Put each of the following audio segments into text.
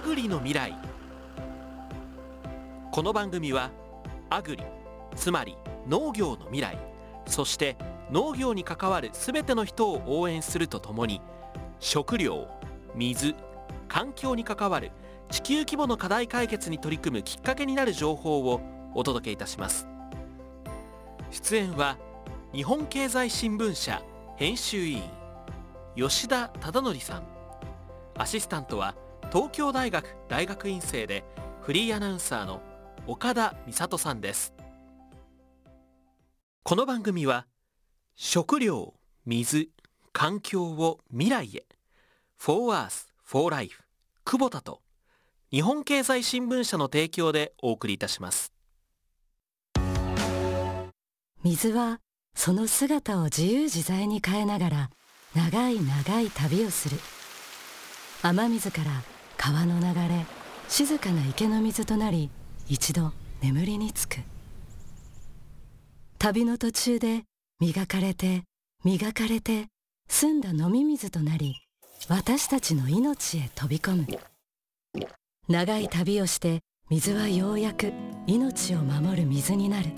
アグリの未来。この番組はアグリつまり農業の未来そして農業に関わる全ての人を応援するとともに食料水環境に関わる地球規模の課題解決に取り組むきっかけになる情報をお届けいたします。出演は日本経済新聞社編集委員吉田忠則さん。アシスタントは東京大学大学院生でフリーアナウンサーの岡田美里さんです。この番組は食料水環境を未来へ For Earth for Life 久保田と日本経済新聞社の提供でお送りいたします。水はその姿を自由自在に変えながら長い長い旅をする。雨水から川の流れ静かな池の水となり一度眠りにつく。旅の途中で磨かれて磨かれて澄んだ飲み水となり私たちの命へ飛び込む。長い旅をして水はようやく命を守る水になる。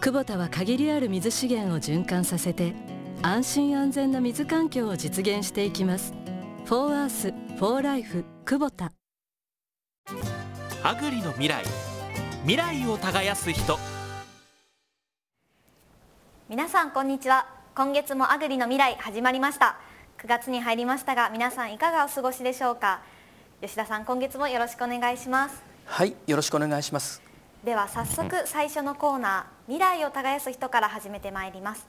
クボタは限りある水資源を循環させて安心安全な水環境を実現していきます「フォーアースフォーライフ久保田アグリの未来。未来を耕す人。皆さんこんにちは。今月もアグリの未来始まりました。9月に入りましたが皆さんいかがお過ごしでしょうか？吉田さん今月もよろしくお願いします。はいよろしくお願いします。では早速最初のコーナー未来を耕す人から始めてまいります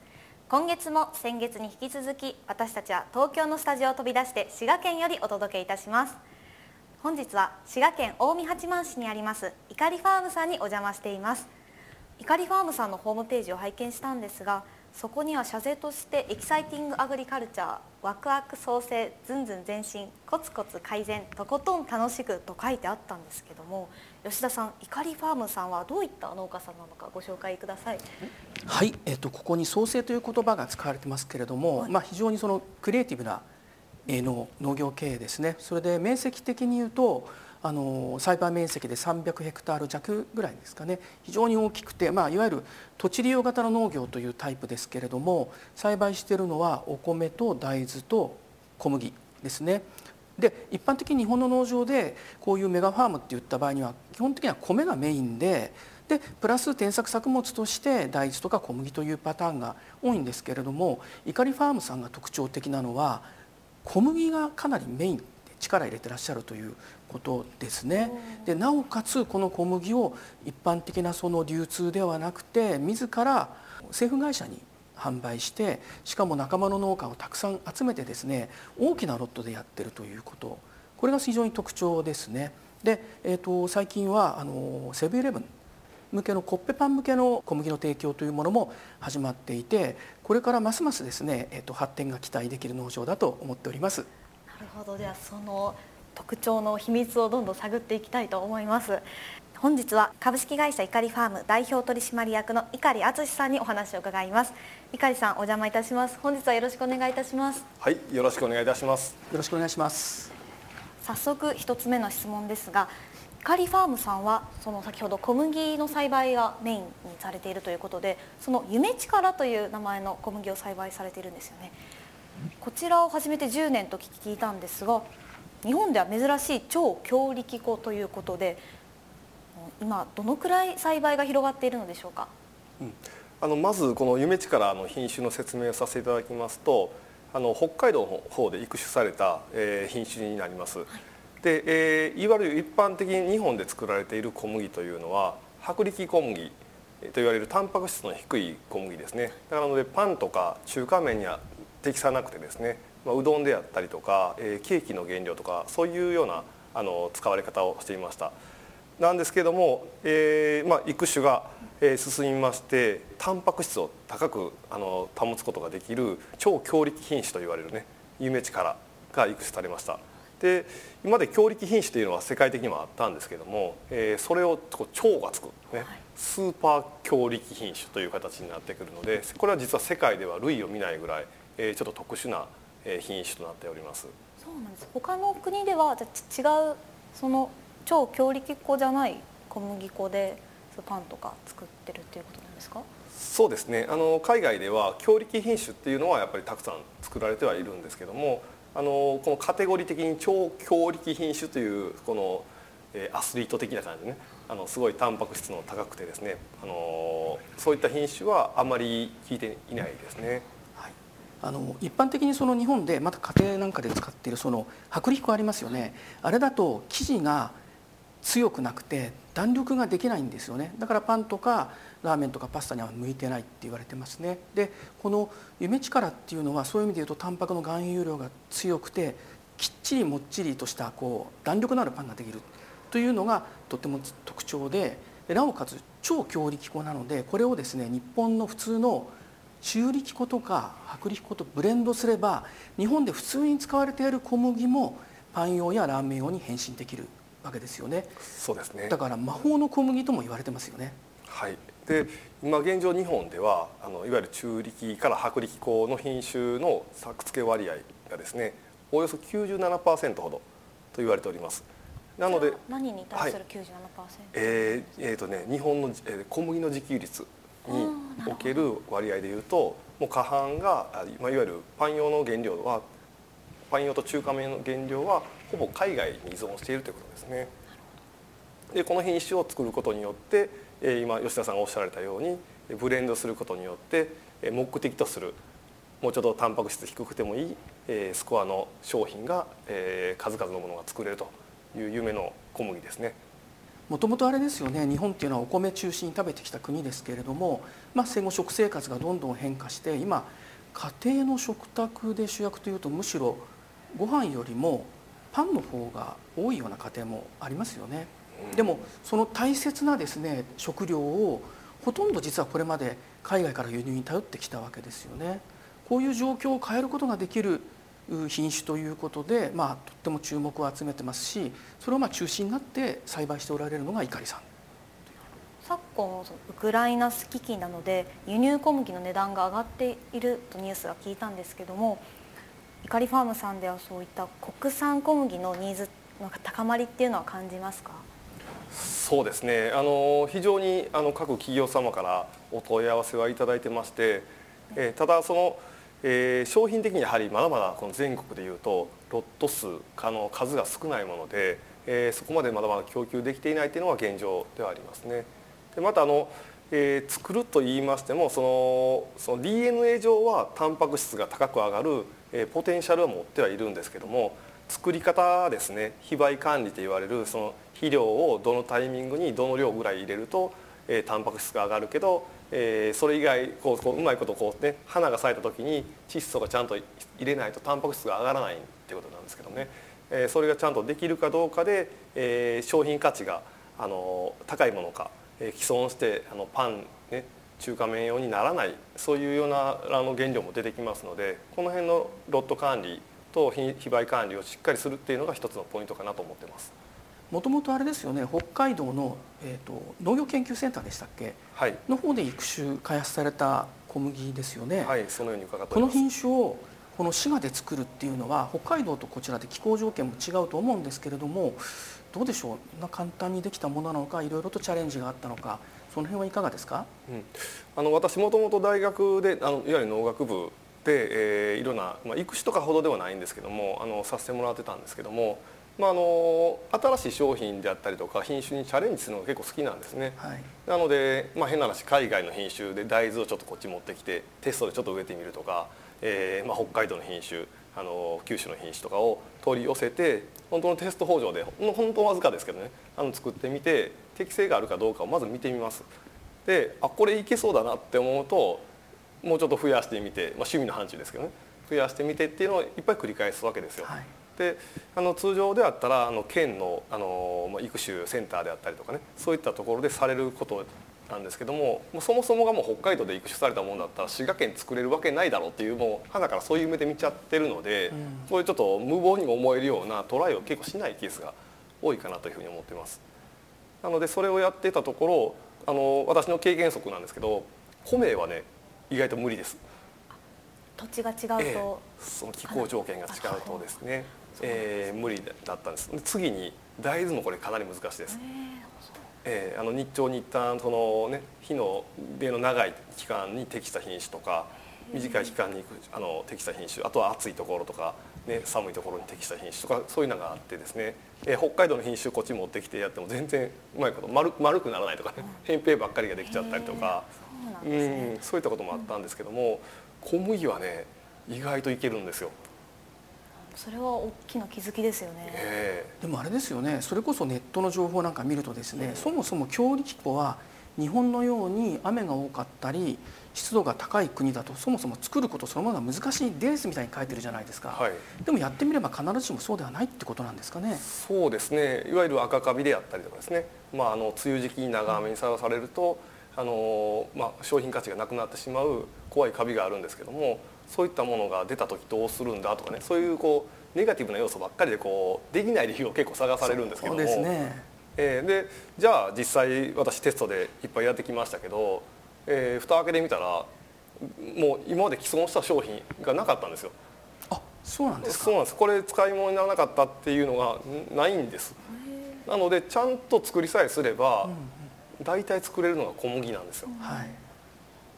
今月も先月に引き続き私たちは東京のスタジオを飛び出して滋賀県よりお届けいたします。本日は滋賀県近江八幡市にありますいかりファームさんにお邪魔しています。いかりファームさんのホームページを拝見したんですがそこには社是として Exciting Agriculture ワクワク創生ずんずん前進コツコツ改善とことん楽しくと書いてあったんですけども吉田さんいかりファームさんはどういった農家さんなのかご紹介ください。はい、えっと、ここに創生という言葉が使われてますけれども、はい、まあ、非常にそのクリエイティブな農農業経営ですね。それで面積的に言うとあの栽培面積で300ヘクタール弱ぐらいですかね非常に大きくて、まあ、いわゆる土地利用型の農業というタイプですけれども栽培しているのはお米と大豆と小麦ですね。で一般的に日本の農場でこういうメガファームっていった場合には基本的には米がメインででプラス転作作物として大豆とか小麦というパターンが多いんですけれどもいかりファームさんが特徴的なのは小麦がかなりメイン力入れてらっしゃるということですね。でなおかつこの小麦を一般的なその流通ではなくて自ら政府会社に販売してしかも仲間の農家をたくさん集めてですね大きなロットでやってるということこれが非常に特徴ですね。で、えーと、最近はあのセブンイレブン向けのコッペパン向けの小麦の提供というものも始まっていてこれからますますですね、えーと発展が期待できる農場だと思っております。なるほどではその特徴の秘密をどんどん探っていきたいと思います。本日は株式会社いかりファーム代表取締役の碇敦さんにお話を伺います。碇さんお邪魔いたします。本日はよろしくお願いいたします。はいよろしくお願いいたします。よろしくお願いします。早速一つ目の質問ですがいかりファームさんはその先ほど小麦の栽培がメインにされているということでその夢力という名前の小麦を栽培されているんですよね。こちらを始めて10年と聞いたんですが日本では珍しい超強力粉ということで今どのくらい栽培が広がっているのでしょうか、うん、あのまずこの夢地からの品種の説明をさせていただきますとあの北海道の方で育種された、えー、品種になります。はい、で、えー、いわゆる一般的に日本で作られている小麦というのは薄力小麦と言われるタンパク質の低い小麦ですね。だからのでパンとか中華麺には適さなくてですねまあ、うどんであったりとか、えー、ケーキの原料とかそういうようなあの使われ方をしていました。なんですけども、えーまあ、育種が、えー、進みましてタンパク質を高くあの保つことができる超強力品種と言われるね夢力が育種されました。で今まで強力品種というのは世界的にもあったんですけども、えー、それを超がつく、ね、スーパー強力品種という形になってくるのでこれは実は世界では類を見ないぐらい、えー、ちょっと特殊な品種となっております。そうなんです。他の国ではじゃ違うその超強力粉じゃない小麦粉でパンとか作ってるっていうことなんですか？そうですねあの海外では強力品種っていうのはやっぱりたくさん作られてはいるんですけどもあのこのカテゴリー的に超強力品種というこの、えアスリート的な感じでねあのすごいタンパク質の高くてですねあのそういった品種はあまり効いていないですね。あの一般的にその日本でまた家庭なんかで使っているその薄力粉ありますよね。あれだと生地が強くなくて弾力ができないんですよね。だからパンとかラーメンとかパスタには向いてないって言われてますね。でこの夢力っていうのはそういう意味で言うとタンパクの含有量が強くてきっちりもっちりとしたこう弾力のあるパンができる。というのがとても特徴でなおかつ超強力粉なのでこれをですね日本の普通の中力粉とか薄力粉とブレンドすれば日本で普通に使われている小麦もパン用やラーメン用に変身できるわけですよね。そうですね。だから魔法の小麦とも言われてますよね。はい。で今現状日本ではあのいわゆる中力から薄力粉の品種の作付け割合がですねおよそ97%ほどと言われております。なので何に対する97%、はい、えー、えー、とね日本の、えー、小麦の自給率における割合でいうともう過半が、まあ、いわゆるパン用の原料はパン用と中華麺の原料はほぼ海外に依存しているということですね。でこの品種を作ることによって今吉田さんがおっしゃられたようにブレンドすることによって目的とするもうちょっとタンパク質低くてもいいスコアの商品が数々のものが作れるという夢の小麦ですね。もともとあれですよね日本っていうのはお米中心に食べてきた国ですけれども、まあ、戦後食生活がどんどん変化して今家庭の食卓で主役というとむしろご飯よりもパンの方が多いような家庭もありますよね。でもその大切なですね食料をほとんど実はこれまで海外から輸入に頼ってきたわけですよね。こういう状況を変えることができる品種ということで、まあ、とっても注目を集めてますしそれをまあ中心になって栽培しておられるのが碇さん。昨今ウクライナ危機なので輸入小麦の値段が上がっているとニュースは聞いたんですけどもいかりファームさんではそういった国産小麦のニーズの高まりっていうのは感じますか？そうですねあの非常にあの各企業様からお問い合わせはいただいてまして、えー、ただその、えー、商品的にやはりまだまだこの全国でいうとロット数あの数が少ないもので、えー、そこまでまだまだ供給できていないというのが現状ではありますね。でまたあのえー、作ると言いましてもそのその DNA 上はタンパク質が高く上がるえポテンシャルは持ってはいるんですけども作り方ですね非売管理と言われるその肥料をどのタイミングにどの量ぐらい入れると、えー、タンパク質が上がるけど、えー、それ以外こうこううまいことこうね花が咲いた時に窒素がちゃんと入れないとタンパク質が上がらないっていうことなんですけどね、えー、それがちゃんとできるかどうかで、えー、商品価値があの高いものか、えー、既存してあのパンね中華麺用にならないそういうようなあの原料も出てきますのでこの辺のロット管理と非売管理をしっかりするっていうのが一つのポイントかなと思ってます。もともとあれですよね北海道の、えーと、農業研究センターでしたっけ、はい、の方で育種開発された小麦ですよね。はいそのように伺ってこの品種をこの滋賀で作るっていうのは北海道とこちらで気候条件も違うと思うんですけれどもどうでしょうな簡単にできたものなのかいろいろとチャレンジがあったのかその辺はいかがですか、うん、あの私もともと大学であのいわゆる農学部で、えー、いろんな、まあ、育種とかほどではないんですけどもあのさせてもらってたんですけども、まあ、あの新しい商品であったりとか品種にチャレンジするのが結構好きなんですね、はい、なので、まあ、変な話海外の品種で大豆をちょっとこっち持ってきてテストでちょっと植えてみるとか、えーまあ、北海道の品種あの九州の品種とかを取り寄せて本当のテスト工場で本当わずかですけどねあの作ってみて適性があるかどうかをまず見てみます。であこれいけそうだなって思うともうちょっと増やしてみて、まあ、趣味の範疇ですけどね増やしてみてっていうのをいっぱい繰り返すわけですよ。はい、であの通常であったらあの県のあの、まあ、育種センターであったりとかねそういったところでされることなんですけどももうそもそもがもう北海道で育種されたものだったら滋賀県作れるわけないだろうっていうもう花からそういう目で見ちゃってるので、うん、そういうちょっと無謀にも思えるようなトライを結構しないケースが多いかなというふうに思ってます。なのでそれをやってたところあの私の経験則なんですけど米はね意外と無理です。土地が違うと、えー、その気候条件が違うとですね、えー、無理だったんです。次に大豆もこれかなり難しいです、えー、あの日照に一旦そのね日の出の長い期間に適した品種とか短い期間にあの適した品種あとは暑いところとか、ね、寒いところに適した品種とかそういうのがあってですね、えー、北海道の品種こっち持ってきてやっても全然うまいこと丸丸くならないとかね扁平ばっかりができちゃったりとか。そう、ね,、んそういったこともあったんですけども、小麦はね意外といけるんですよ。それは大きな気づきですよね、えー、でもあれですよね。それこそネットの情報なんか見るとですね、そもそも強力粉は日本のように雨が多かったり湿度が高い国だとそもそも作ることそのものが難しいですみたいに書いてるじゃないですか、はい、でもやってみれば必ずしもそうではないってことなんですかね。そうですね。いわゆる赤カビであったりとかですね、まあ、あの梅雨時期に長雨にさらされると、うん、あのまあ、商品価値がなくなってしまう怖いカビがあるんですけどもそういったものが出た時どうするんだとかねそういうこうネガティブな要素ばっかりでこうできない理由を結構探されるんですけども。そうですねえー、でじゃあ実際私テストでいっぱいやってきましたけど、えー、蓋開けてみたらもう今まで既存した商品がなかったんですよ。あそうなんですそうなんですこれ使い物にならなかったっていうのがないんです。なのでちゃんと作りさえすれば、大体作れるのが小麦なんですよ。はい、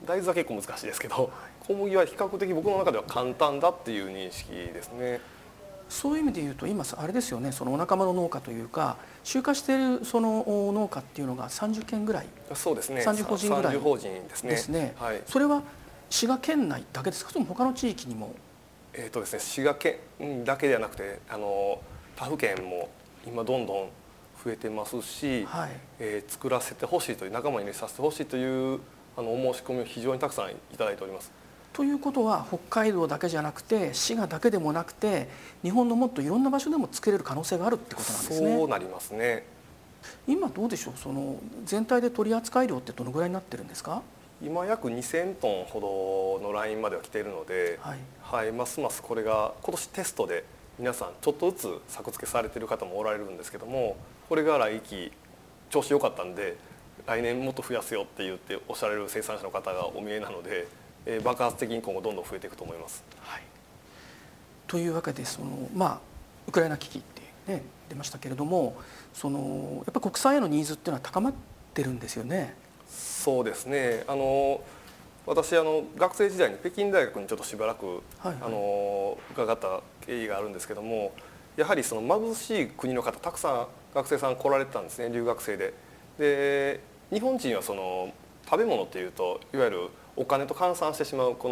大豆は結構難しいですけど、小麦は比較的僕の中では簡単だっていう認識ですね。そういう意味で言うと今あれですよね。そのお仲間の農家というか集荷しているその農家っていうのが30件ぐらい。そうですね。30法人ぐらい法人ですね。ですね、はい、それは滋賀県内だけですか？それとも他の地域にも？えーとですね、滋賀県だけではなくてあの他府県も今どんどん増えてますし、はい、えー、作らせてほしいという仲間に入れさせてほしいというあのお申し込みを非常にたくさんいただいております。ということは北海道だけじゃなくて滋賀だけでもなくて日本のもっといろんな場所でも作れる可能性があるってことなんですね。そうなりますね。今どうでしょう？その全体で取扱量ってどのぐらいになってるんですか？今約2000トンほどのラインまでは来ているので、はい、はい、ますますこれが今年テストで皆さんちょっとずつ作付けされてる方もおられるんですけどもこれが来期調子良かったんで来年もっと増やすよって言っておっしゃられる生産者の方がお見えなのでえー、爆発的に今後どんどん増えていくと思います。はい、というわけでその、まあ、ウクライナ危機って、ね、出ましたけれどもそのやっぱ国際へのニーズっていうのは高まってるんですよね。そうですねあの私あの学生時代に北京大学にちょっとしばらく、はいはい、あの伺った経緯があるんですけどもやはりその貧しい国の方たくさん学生さん来られてたんですね留学生で。で日本人はその食べ物っていうといわゆるお金と換算してしまうこ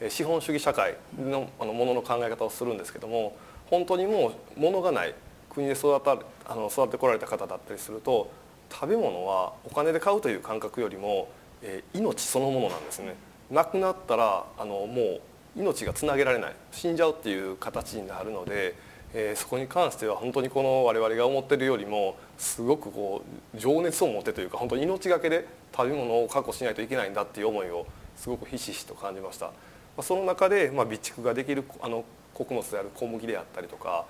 の資本主義社会のものの考え方をするんですけども本当にもう物がない国で育たあの育ってこられた方だったりすると食べ物はお金で買うという感覚よりも、えー、命そのものなんですね。なくなったらあのもう命がつなげられない死んじゃうっていう形になるので、えー、そこに関しては本当にこの我々が思ってるよりもすごくこう情熱を持ってというか本当に命がけで食べ物を確保しないといけないんだっていう思いをすごくひしひしと感じました。その中で、まあ、備蓄ができるあの穀物である小麦であったりとか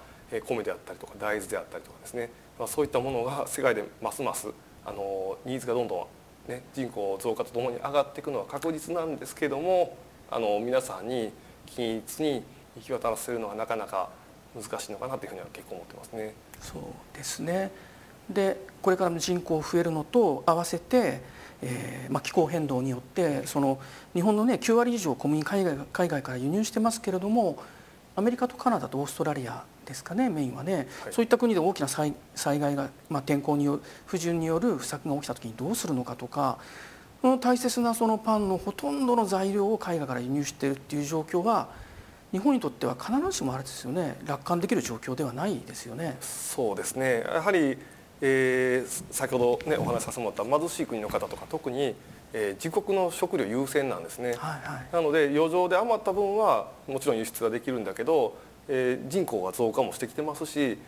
米であったりとか大豆であったりとかですね、まあ、そういったものが世界でますますあのニーズがどんどん、ね、人口増加とともに上がっていくのは確実なんですけどもあの皆さんに均一に行き渡らせるのはなかなか難しいのかなというふうには結構思ってますね。そうですねでこれからの人口増えるのと合わせてえーまあ、気候変動によってその日本の、ね、9割以上小麦海外海外から輸入してますけれどもアメリカとカナダとオーストラリアですかねメインはね、はい、そういった国で大きな災害が、まあ、天候による不順による不作が起きた時にどうするのかとかその大切なそのパンのほとんどの材料を海外から輸入しているっていう状況は日本にとっては必ずしもあれですよね。楽観できる状況ではないですよね。そうですね。やはりえー、先ほど、ね、お話しさせてもらった貧しい国の方とか特に、えー、自国の食料優先なんですね、はいはい、なので余剰で余った分はもちろん輸出ができるんだけど、えー、人口が増加もしてきてますし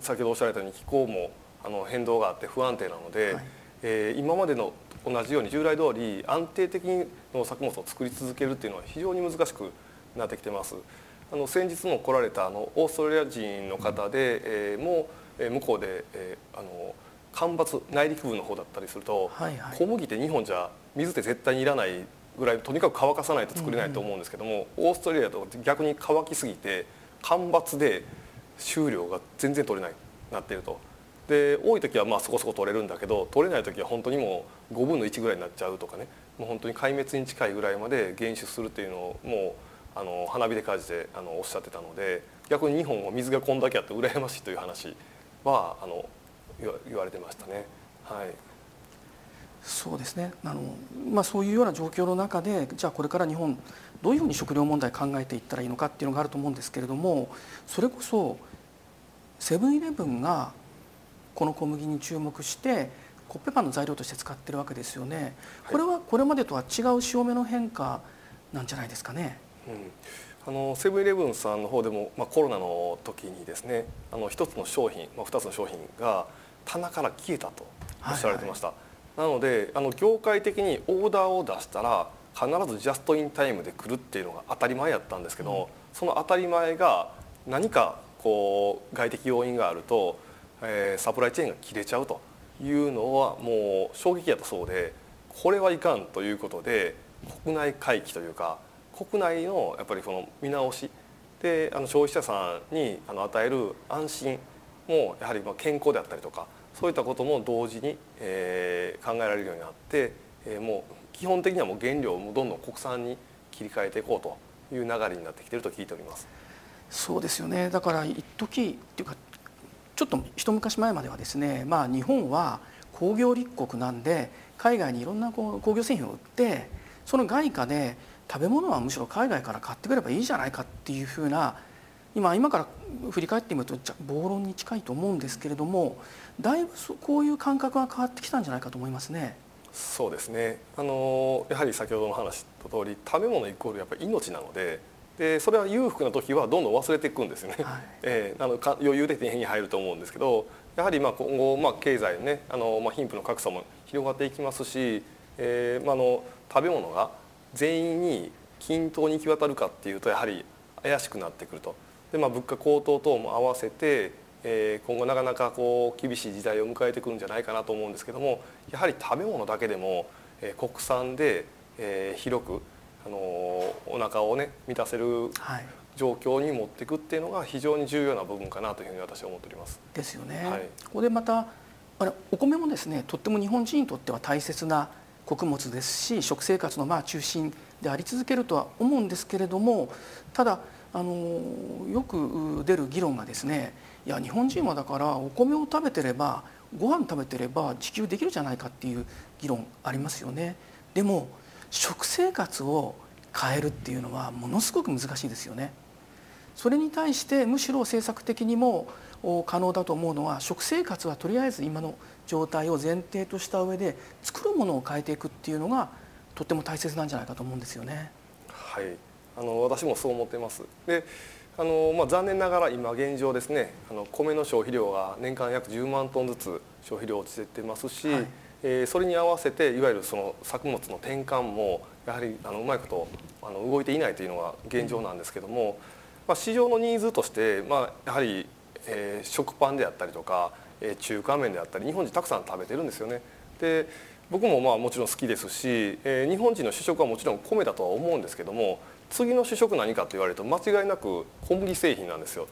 先ほどおっしゃられたように気候もあの変動があって不安定なので、はい、えー、今までの同じように従来通り安定的に農作物を作り続けるっていうのは非常に難しくなってきてます。あの先日も来られたあのオーストラリア人の方で、えー、もう向こうで、えー、あの干ばつ内陸部の方だったりすると、はいはい、小麦って日本じゃ水って絶対にいらないぐらいとにかく乾かさないと作れないと思うんですけども、オーストラリアと逆に乾きすぎて干ばつで収量が全然取れないなっていると。で多い時はまあそこそこ取れるんだけど取れない時は本当にもう5分の1ぐらいになっちゃうとかね。もう本当に壊滅に近いぐらいまで減酒するっていうのをもうあの花火で火事であのおっしゃってたので逆に日本は水がこんだけあって羨ましいという話はあの言われてましたね。はいそうですねあの、まあ、そういうような状況の中でじゃあこれから日本どういうふうに食料問題考えていったらいいのかっていうのがあると思うんですけれどもそれこそセブンイレブンがこの小麦に注目してコッペパンの材料として使ってるわけですよね。これはこれまでとは違う潮目の変化なんじゃないですかね。うん、あのセブンイレブンさんの方でも、まあ、コロナの時にですねあの一つの商品、まあ、2つの商品が棚から消えたとおっしゃられてました。はいはい、なのであの業界的にオーダーを出したら必ずジャストインタイムで来るっていうのが当たり前やったんですけど、うん、その当たり前が何かこう外的要因があるとえー、サプライチェーンが切れちゃうというのはもう衝撃やったそうでこれはいかんということで国内回帰というか国内のやっぱりその見直しであの消費者さんにあの与える安心もやはりまあ健康であったりとかそういったことも同時に、えー、考えられるようになって、えー、もう基本的にはもう原料をどんどん国産に切り替えていこうという流れになってきていると聞いております。そうですよねだから一時っていうかちょっと一昔前まではですね、まあ、日本は工業立国なんで海外にいろんなこう工業製品を売ってその外貨で食べ物はむしろ海外から買ってくればいいじゃないかっていうふうな今今から振り返ってみると暴論に近いと思うんですけれどもだいぶこういう感覚が変わってきたんじゃないかと思いますね。そうですね。あのやはり先ほどの話と通り食べ物イコールやっぱり命なのででそれは裕福な時はどんどん忘れていくんですよね、はい、えー、あのか余裕で手に入ると思うんですけどやはりまあ今後、まあ、経済ねあの、まあ、貧富の格差も広がっていきますし、えーまあ、の食べ物が全員に均等に行き渡るかっていうとやはり怪しくなってくるとで、まあ、物価高騰等も合わせて、えー、今後なかなかこう厳しい時代を迎えてくるんじゃないかなと思うんですけどもやはり食べ物だけでも、えー、国産で、えー、広くあのお腹をね満たせる状況に持っていくっていうのが非常に重要な部分かなというふうに私は思っております。ですよね。はい、ここでまたあれお米もですねとっても日本人にとっては大切な穀物ですし食生活のまあ中心であり続けるとは思うんですけれどもただあのよく出る議論がですねいや日本人はだからお米を食べてればご飯食べてれば自給できるじゃないかっていう議論ありますよね。でも食生活を変えるっていうのはものすごく難しいですよね。それに対してむしろ政策的にも可能だと思うのは食生活はとりあえず今の状態を前提とした上で作るものを変えていくっていうのがとっても大切なんじゃないかと思うんですよね。はい、あの私もそう思ってます。で、あのまあ残念ながら今現状ですね、あの米の消費量が年間約10万トンずつ消費量落ちてますし、はいえー、それに合わせていわゆるその作物の転換もやはりあのうまいことあの動いていないというのが現状なんですけども、まあ、市場のニーズとして、まあ、やはり、えー、食パンであったりとか、えー、中華麺であったり日本人たくさん食べてるんですよね。で僕もまあもちろん好きですし、えー、日本人の主食はもちろん米だとは思うんですけども次の主食何かと言われると間違いなく小麦製品なんですよ。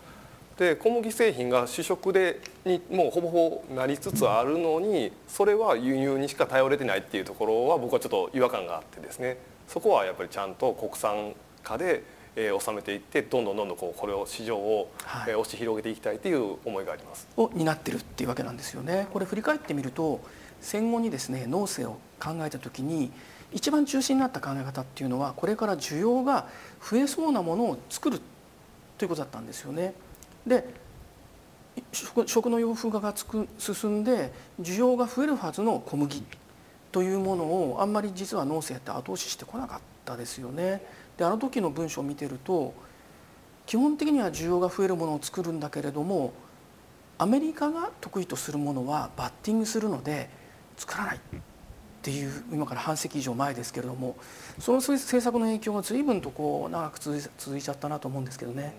で小麦製品が主食でにもうほぼほぼなりつつあるのにそれは輸入にしか頼れてないっていうところは僕はちょっと違和感があってですねそこはやっぱりちゃんと国産化で、えー、収めていってどんどんどんどんこうこれを市場を、はい、えー、押し広げていきたいという思いがあります。を担ってるっていうわけなんですよね。これ振り返ってみると戦後にですね農政を考えた時に一番中心になった考え方っていうのはこれから需要が増えそうなものを作るということだったんですよね。で食の洋風化がつく進んで需要が増えるはずの小麦というものをあんまり実は農政って後押ししてこなかったですよね。であの時の文章を見てると基本的には需要が増えるものを作るんだけれどもアメリカが得意とするものはバッティングするので作らないっていう今から半世紀以上前ですけれどもその政策の影響が随分とこう長く続いちゃったなと思うんですけどね。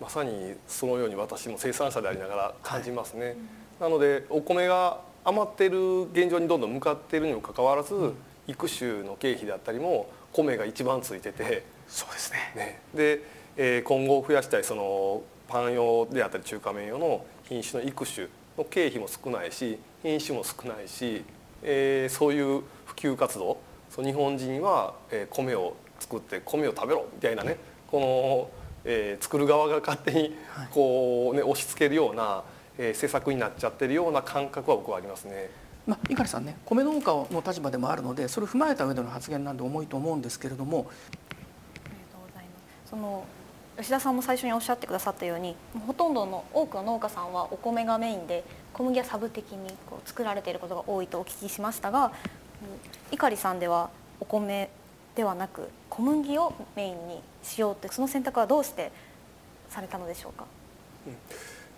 まさにそのように私も生産者でありながら感じますね、はい、なのでお米が余っている現状にどんどん向かっているにもかかわらず、うん、育種の経費であったりも米が一番ついてて。そうですね。ね。で、えー今後増やしたいそのパン用であったり中華麺用の品種の育種の経費も少ないし品種も少ないし、えーそういう普及活動そう日本人は、えー米を作って米を食べろみたいなねこの、えー作る側が勝手にはい。こう、ね、押し付けるような、えー施策になっちゃってるような感覚は僕はありますね。まあ、猪狩さんね米農家の立場でもあるのでそれを踏まえた上での発言なんで重いと思うんですけれども。ありがとうございます。その吉田さんも最初におっしゃってくださったようにほとんどの多くの農家さんはお米がメインで小麦はサブ的にこう作られていることが多いとお聞きしましたがうん碇さんではお米ではなく小麦をメインにしようというその選択はどうしてされたのでしょうか？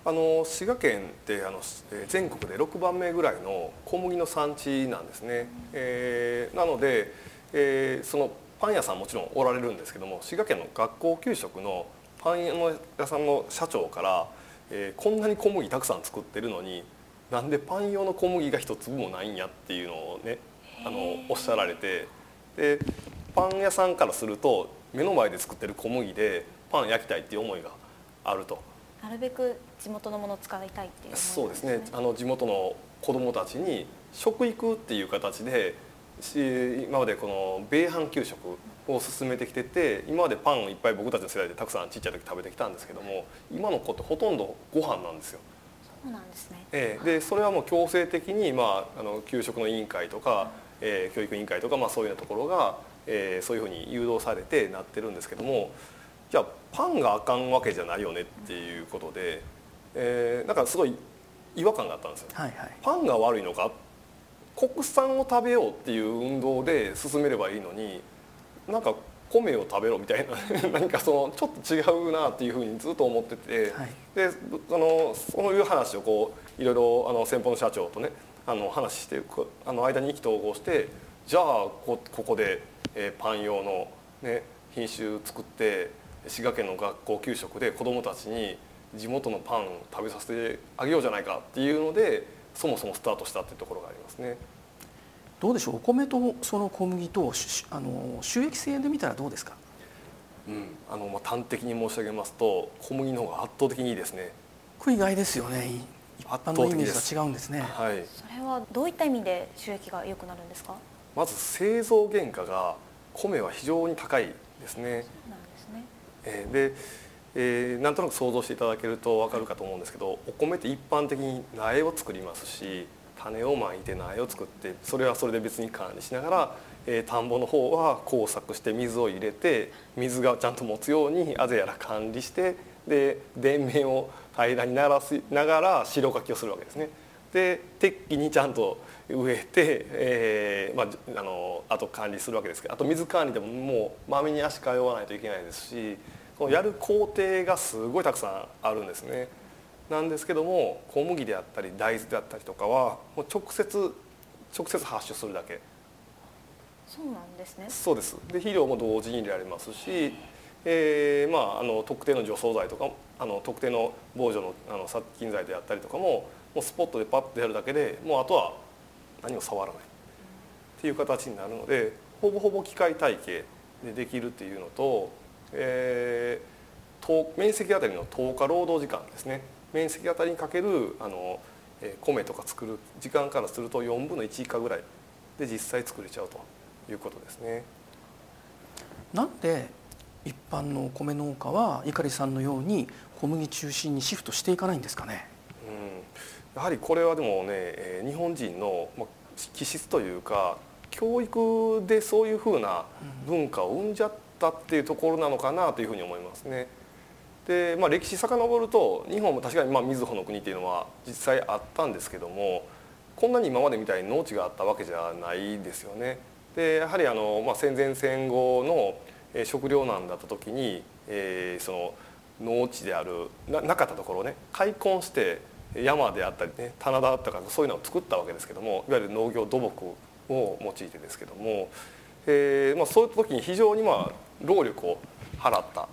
あの滋賀県ってあのえー全国で6番目ぐらいの小麦の産地なんですね、えーなので、えーそのパン屋さんもちろんおられるんですけども滋賀県の学校給食のパン屋さんの社長から、えーこんなに小麦たくさん作ってるのになんでパン用の小麦が一粒もないんやっていうのをねあのおっしゃられてでパン屋さんからすると目の前で作ってる小麦でパン焼きたいっていう思いがあると。なるべく地元のものを使いたいっていう思いなんそうですね。あの地元の子どもたちに食育っていう形でし今までこの米飯給食を進めてきてて今までパンをいっぱい僕たちの世代でたくさんちっちゃい時食べてきたんですけども今の子ってほとんどご飯なんですよ。そうなんですね。ええ。でそれはもう強制的に、まあ、あの給食の委員会とか、えー教育委員会とか、まあ、そういうようなところが、えーそういうふうに誘導されてなってるんですけどもじゃあパンがあかんわけじゃないよねっていうことで、えーなんかすごい違和感があったんですよ。はいはいパンが悪いのか国産を食べようっていう運動で進めればいいのになんか米を食べろみたいな 何かそのちょっと違うなっていうふうにずっと思ってて、はいであのそういう話をこういろいろあの先方の社長とねあの話してこあの間に意気投合してじゃあこここで、えーパン用の、ね、品種作って滋賀県の学校給食で子どもたちに地元のパン食べさせてあげようじゃないかっていうのでそもそもスタートしたっていうところがありますね。どうでしょう？お米とその小麦としあの収益性で見たらどうですか？うん、あのまあ端的に申し上げますと小麦の方が圧倒的にいいですね。これ意外ですよねい一圧般のイメージが違うんですねはい。それはどういった意味で収益が良くなるんですか？まず製造原価が米は非常に高いですね。えーで、えーなんとなく想像していただけると分かるかと思うんですけどお米って一般的に苗を作りますし種をまいて苗を作ってそれはそれで別に管理しながら、えー田んぼの方は耕作して水を入れて水がちゃんと持つようにあぜやら管理してで田面を平らにならすながら白かきをするわけですね。で適宜にちゃんと植えて、えーまあ、あのあと管理するわけですけどあと水管理でももうまめに足通わないといけないですしこのやる工程がすごいたくさんあるんですね。なんですけども小麦であったり大豆であったりとかはもう直接直接発種するだけ。そうなんですね。そうです。で肥料も同時に入れられますし、えーまあ、あの特定の除草剤とかもあの特定の防除のあの殺菌剤であったりとかももうスポットでパッとやるだけでもうあとは何も触らないっていう形になるのでほぼほぼ機械体系でできるっていうのと、えーと面積あたりの10日労働時間ですね面積あたりにかけるあの、えー米とか作る時間からすると4分の1以下ぐらいで実際作れちゃうということですね。なんで一般のお米農家は碇さんのように小麦中心にシフトしていかないんですかね、やはりこれはでもね、えー日本人の、まあ、気質というか教育でそういうふうな文化を生んじゃったっていうところなのかなというふうに思いますね。で、まあ、歴史遡ると日本も確かにまあ瑞穂の国っていうのは実際あったんですけどもこんなに今までみたいに農地があったわけじゃないですよね。でやはりあの、まあ、戦前戦後のえー食糧難だった時に、えーその農地であるななかったところをね開墾して山であったりね棚田とかそういうのを作ったわけですけどもいわゆる農業土木を用いてですけども、えーまあ、そういった時に非常にまあ労力を払ったっ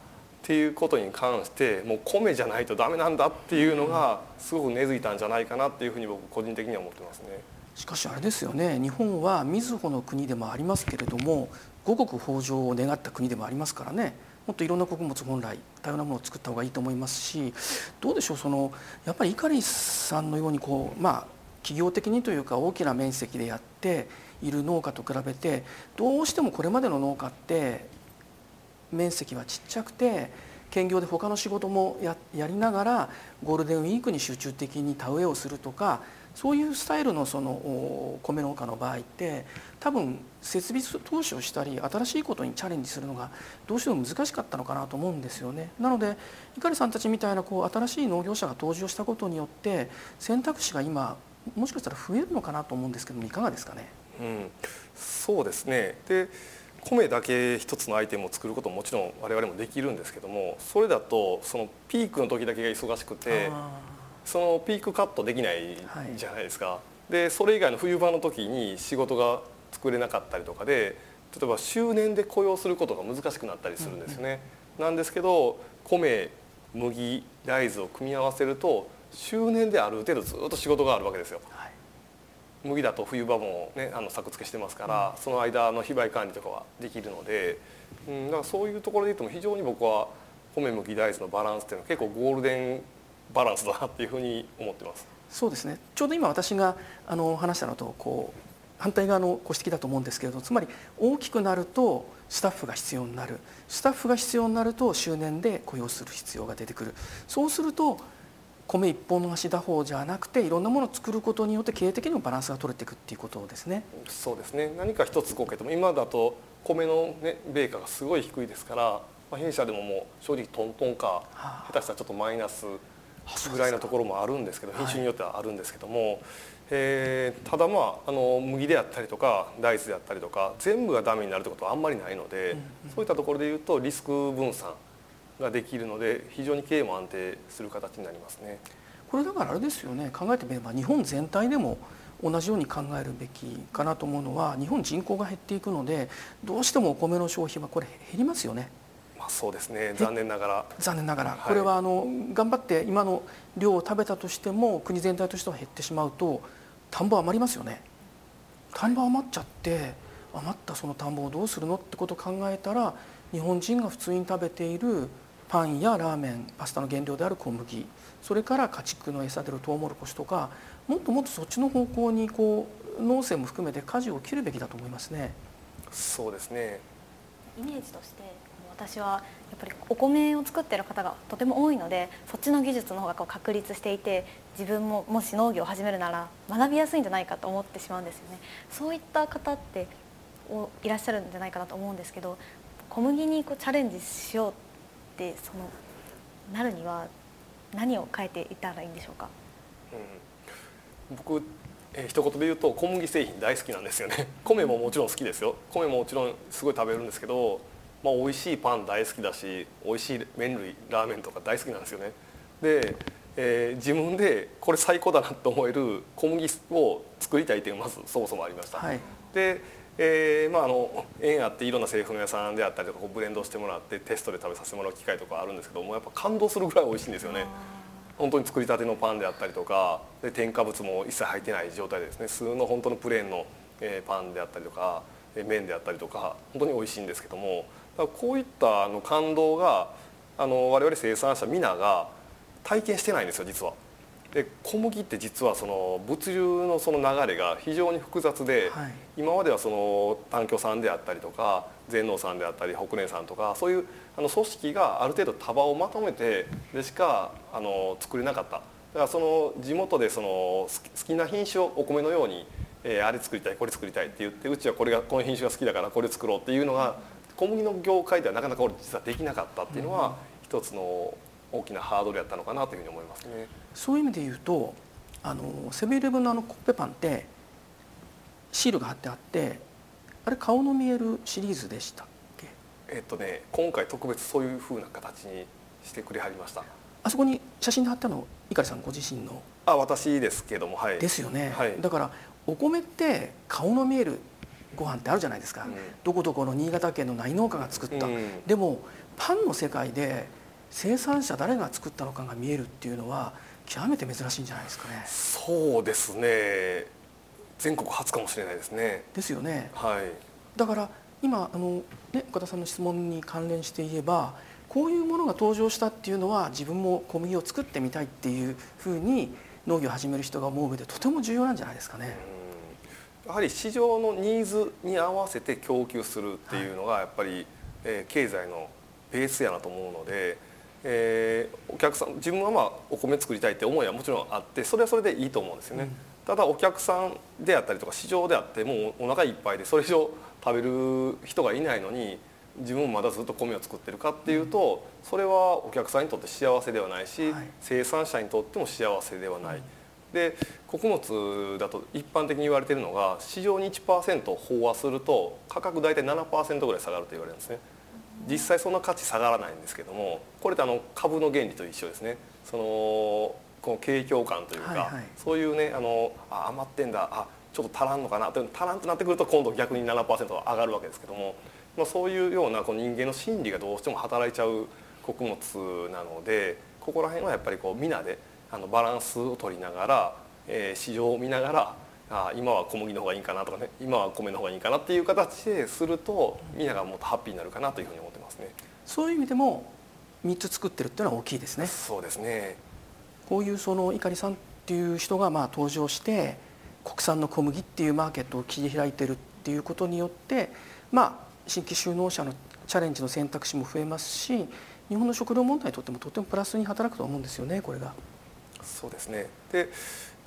ていうことに関してもう米じゃないとダメなんだっていうのがすごく根付いたんじゃないかなっていうふうに僕個人的には思ってますね。しかしあれですよね日本はみずほの国でもありますけれども五穀豊穣を願った国でもありますからねもっといろんな穀物本来多様なものを作った方がいいと思いますしどうでしょうそのやっぱり碇さんのようにこうまあ企業的にというか大きな面積でやっている農家と比べてどうしてもこれまでの農家って面積はちっちゃくて兼業で他の仕事もややりながらゴールデンウィークに集中的に田植えをするとかそういうスタイルのその米農家の場合って多分設備投資をしたり新しいことにチャレンジするのがどうしても難しかったのかなと思うんですよね。なので碇さんたちみたいなこう新しい農業者が登場したことによって選択肢が今もしかしたら増えるのかなと思うんですけどもいかがですかね？うん、そうですねで米だけ一つのアイテムを作ることももちろん我々もできるんですけどもそれだとそのピークの時だけが忙しくてそのピークカットできないじゃないですか。はい、でそれ以外の冬場の時に仕事が作れなかったりとかで例えば周年で雇用することが難しくなったりするんですよね。うん、なんですけど米麦大豆を組み合わせると周年である程度ずっと仕事があるわけですよ。はい麦だと冬場も、ね、あの作付けしてますから、その間の非売管理とかはできるので、うん、だからそういうところで言っても非常に僕は米麦大豆のバランスっていうのは結構ゴールデンバランスだなっていうふうに思ってます。そうですね。ちょうど今私があの話したのとこう反対側のご指摘だと思うんですけれどつまり大きくなるとスタッフが必要になる。スタッフが必要になると周年で雇用する必要が出てくる。そうすると米一本の足打法じゃなくていろんなものを作ることによって経営的にもバランスが取れていくっていうことですね。そうですね。何か一つ動けても今だと米の、ね、米価がすごい低いですから、まあ、弊社でももう正直トントンか、下手したらちょっとマイナスぐらいのところもあるんですけど品種によってはあるんですけども、はい、えー、ただまああの麦であったりとか大豆であったりとか全部がダメになるってことはあんまりないので、うんうん、そういったところでいうとリスク分散ができるので非常に経営も安定する形になりますね。これだからあれですよね考えてみれば日本全体でも同じように考えるべきかなと思うのは日本人口が減っていくのでどうしてもお米の消費はこれ減りますよね。まあ、そうですね。残念ながら。残念ながら、はい、これはあの頑張って今の量を食べたとしても国全体としては減ってしまうと田んぼ余りますよね。田んぼ余っちゃって余ったその田んぼをどうするのってことを考えたら日本人が普通に食べているパンやラーメンパスタの原料である小麦それから家畜の餌であるトウモロコシとかもっともっとそっちの方向にこう農政も含めて舵を切るべきだと思いますね。そうですね。イメージとして私はやっぱりお米を作ってる方がとても多いのでそっちの技術の方がこう確立していて自分ももし農業を始めるなら学びやすいんじゃないかと思ってしまうんですよね。そういった方っていらっしゃるんじゃないかなと思うんですけど小麦にこうチャレンジしようってそのなるには何を変えていったらいいんでしょうか、うん、僕えー、一言で言うと小麦製品大好きなんですよね。米ももちろん好きですよ。米ももちろんすごい食べるんですけど、まあ、美味しいパン大好きだし美味しい麺類ラーメンとか大好きなんですよね。で、えー、自分でこれ最高だなと思える小麦を作りたいというまずそもそもありました、はい、でえーまあ、あの縁あっていろんな製粉屋さんであったりとかブレンドしてもらってテストで食べさせてもらう機会とかあるんですけどもやっぱ感動するぐらい美味しいんですよね。本当に作りたてのパンであったりとかで添加物も一切入ってない状態でですね。普通の本当のプレーンの、えパンであったりとか麺であったりとか本当に美味しいんですけどもこういったあの感動があの我々生産者皆が体験してないんですよ実は。で小麦って実はその物流のその流れが非常に複雑で、はい、今まではその単拠さんであったりとか全農さんであったり北連さんとかそういうあの組織がある程度束をまとめてでしかあの作れなかっただからその地元でその好きな品種をお米のように、えー、あれ作りたいこれ作りたいって言ってうちはこれがこの品種が好きだからこれ作ろうっていうのが小麦の業界ではなかなか俺実はできなかったっていうのは一つの大きなハードルやったのかなというふうに思いますね。そういう意味で言うとあのセブンイレブンのあのコッペパンってシールが貼ってあってあれ顔の見えるシリーズでしたっけ？えっとね今回特別そういうふうな形にしてくれはりました。あそこに写真で貼ったの碇さんご自身の？あ私ですけどもはい。ですよね、はい、だからお米って顔の見えるご飯ってあるじゃないですか、うん、どこどこの新潟県の内農家が作った、うん、でもパンの世界で生産者誰が作ったのかが見えるっていうのは極めて珍しいんじゃないですかね。そうですね。全国初かもしれないですね。ですよね。はい。だから今あの、ね、岡田さんの質問に関連して言えばこういうものが登場したっていうのは自分も小麦を作ってみたいっていうふうに農業を始める人が思う上でとても重要なんじゃないですかね。やはり市場のニーズに合わせて供給するっていうのがやっぱり、えー、経済のベースやなと思うので、えー、お客さん自分はまあお米作りたいって思いはもちろんあってそれはそれでいいと思うんですよね。うん。ただお客さんであったりとか市場であってもうお腹いっぱいでそれ以上食べる人がいないのに自分もまだずっと米を作ってるかっていうとそれはお客さんにとって幸せではないし、生産者にとっても幸せではない。で穀物だと一般的に言われているのが市場に1%飽和すると価格大体7%ぐらい下がると言われるんですね。実際そんな価値下がらないんですけどもこれってあの株の原理と一緒ですね。そのこの景況感というか、はいはい、そういうねあのあ余ってんだあちょっと足らんのかなと足らんとなってくると今度逆に7%上がるわけですけども、まあ、そういうようなこう人間の心理がどうしても働いちゃう穀物なのでここら辺はやっぱりこう皆であのバランスを取りながら、えー、市場を見ながらあ今は小麦の方がいいかなとかね今は米の方がいいかなっていう形でするとみんながもっとハッピーになるかなというふうに思ってますね。そういう意味でも3つ作ってるっていうのは大きいですね。そうですねこういうその碇さんっていう人がまあ登場して国産の小麦っていうマーケットを切り開いてるっていうことによってまあ新規就農者のチャレンジの選択肢も増えますし日本の食料問題にとってもとてもプラスに働くと思うんですよねこれが。そうですね。で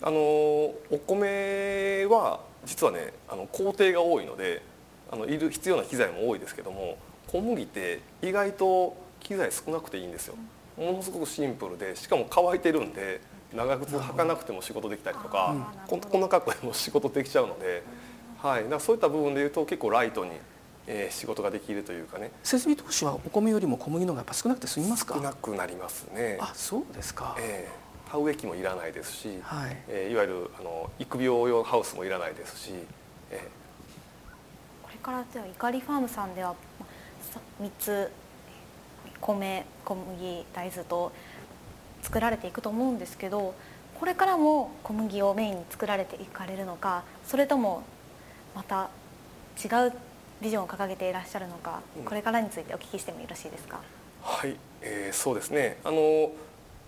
あのお米は実はねあの工程が多いのであのいる必要な機材も多いですけども小麦って意外と機材少なくていいんですよ。ものすごくシンプルでしかも乾いてるんで長靴履かなくても仕事できたりとかここんな格好でも仕事できちゃうので、はい、だからそういった部分でいうと結構ライトに、えー、仕事ができるというかね。設備投資はお米よりも小麦の方がやっぱ少なくて済みますか？少なくなりますね。あそうですか、えー、田植え機もいらないですし、はい。えー、いわゆるあの育苗用ハウスもいらないですし、えー、これからではイカリファームさんでは3つ米小麦大豆と作られていくと思うんですけどこれからも小麦をメインに作られていかれるのかそれともまた違うビジョンを掲げていらっしゃるのか、これからについてお聞きしてもよろしいですか？はい、えー、そうですね。あの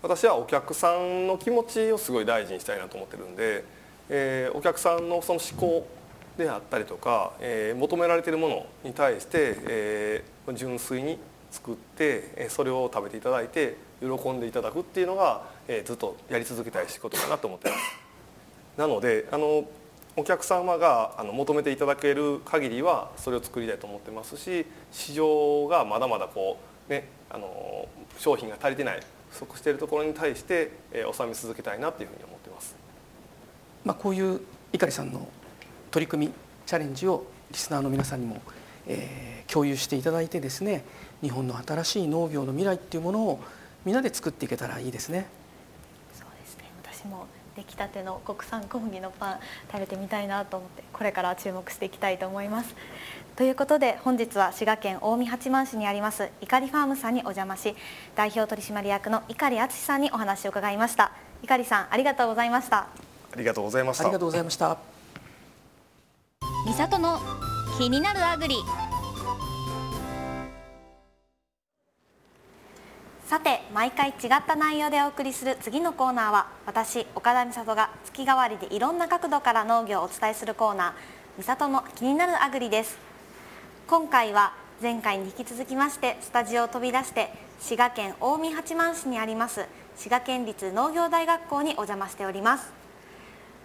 私はお客さんの気持ちをすごい大事にしたいなと思ってるんで、えー、お客さんのその思考であったりとか、えー、求められてるものに対して、えー、純粋に作ってそれを食べていただいて喜んでいただくっていうのがえずっとやり続けたい仕事かなと思ってます。なのであのお客様があの求めていただける限りはそれを作りたいと思ってますし市場がまだまだこうねあの商品が足りてない不足しているところに対して納め続けたいなというふうに思ってます。まあこういう碇さんの取り組みチャレンジをリスナーの皆さんにも、えー、共有していただいてですね日本の新しい農業の未来っていうものをみんなで作っていけたらいいですね。そうですね私も出来たての国産小麦のパン食べてみたいなと思ってこれから注目していきたいと思います。ということで本日は滋賀県近江八幡市にありますいかりファームさんにお邪魔し代表取締役の碇敦さんにお話を伺いました。碇さんありがとうございました。ありがとうございました。ありがとうございました。三里の気になるアグリさて毎回違った内容でお送りする次のコーナーは私岡田美里が月替わりでいろんな角度から農業をお伝えするコーナー「美里の気になるアグリ」です。今回は前回に引き続きましてスタジオを飛び出して滋賀県近江八幡市にあります滋賀県立農業大学校にお邪魔しております。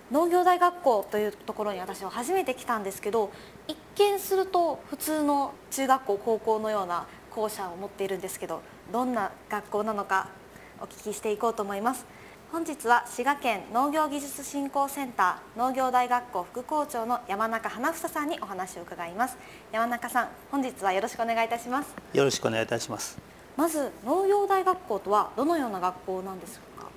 農業大学校というところに私は初めて来たんですけど一見すると普通の中学校高校のような校舎を持っているんですけどどんな学校なのかお聞きしていこうと思います。本日は滋賀県農業技術振興センター農業大学校副校長の山中花房さんにお話を伺います。山中さん本日はよろしくお願いいたします。よろしくお願いいたします。まず農業大学校とはどのような学校なんですか？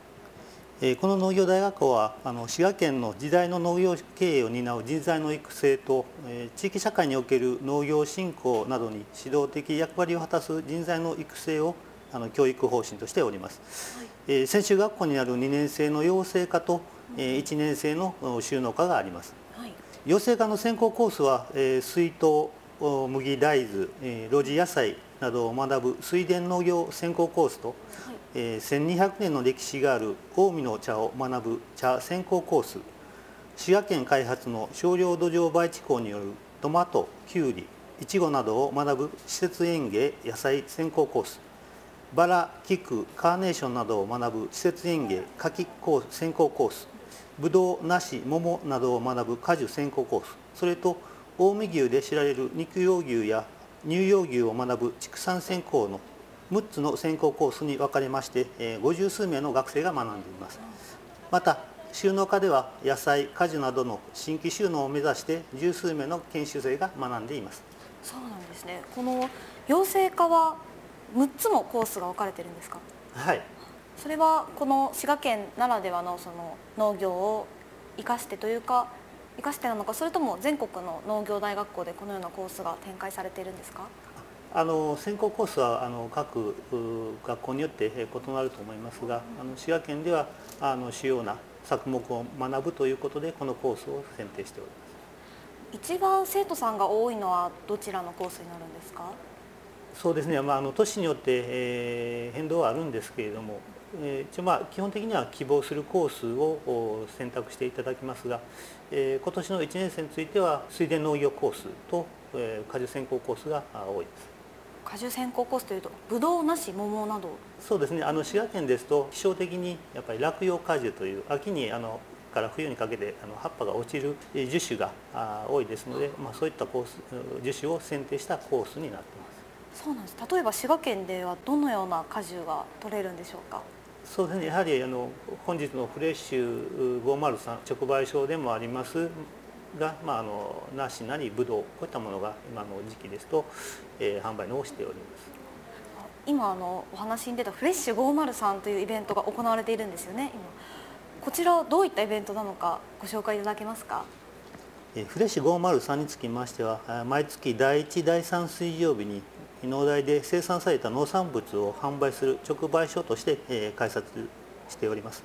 この農業大学校はあの滋賀県の時代の農業経営を担う人材の育成と地域社会における農業振興などに指導的役割を果たす人材の育成をあの教育方針としております、はい、専修学校にある2年生の養成科と1年生の収納科があります、はい、養成科の専攻コースは、えー、水筒麦大豆、えー、露地野菜などを学ぶ水田農業専攻コースと、はいえー、1200年の歴史がある近江の茶を学ぶ茶専攻コース。滋賀県開発の少量土壌培地工によるトマトきゅうりいちごなどを学ぶ施設園芸野菜専攻コース。バラ菊カーネーションなどを学ぶ施設園芸果樹専攻コース。ぶどう梨桃などを学ぶ果樹専攻コース。それと近江牛で知られる肉用牛や乳用牛を学ぶ畜産専攻の6つの専攻コースに分かれまして50数名の学生が学んでいます。また収納科では野菜果樹などの新規収納を目指して十数名の研修生が学んでいます。そうなんですね。この養成科は6つのコースが分かれてるんですか？はい。それはこの滋賀県ならではのその農業を生かしてというか生かしてなのかそれとも全国の農業大学校でこのようなコースが展開されているんですか？あの専攻コースはあの各学校によって異なると思いますがあの滋賀県ではあの主要な作目を学ぶということでこのコースを選定しております。一番生徒さんが多いのはどちらのコースになるんですか？そうですね、まあ、あの都市によって、えー、変動はあるんですけれども、えー、一応まあ基本的には希望するコースを選択していただきますが、えー、今年の1年生については水田農業コースと、えー、果樹専攻コースが多いです。果樹専攻コースというとブドウなし桃など。そうですね。あの滋賀県ですと気象的にやっぱり落葉果樹という秋にあのから冬にかけてあの葉っぱが落ちる樹種が多いですので、まあ、そういったコース樹種を選定したコースになっています。そうなんです。例えば滋賀県ではどのような果樹が取れるんでしょうか？そうですね。やはりあの本日のフレッシュ503直売所でもありますが、まあ、あの梨なりぶどうこういったものが今の時期ですと、えー、販売のをしております。今あのお話に出たフレッシュ503というイベントが行われているんですよね今。こちらどういったイベントなのかご紹介いただけますか？フレッシュ503につきましては毎月第1第3水曜日に農大で生産された農産物を販売する直売所として開催しております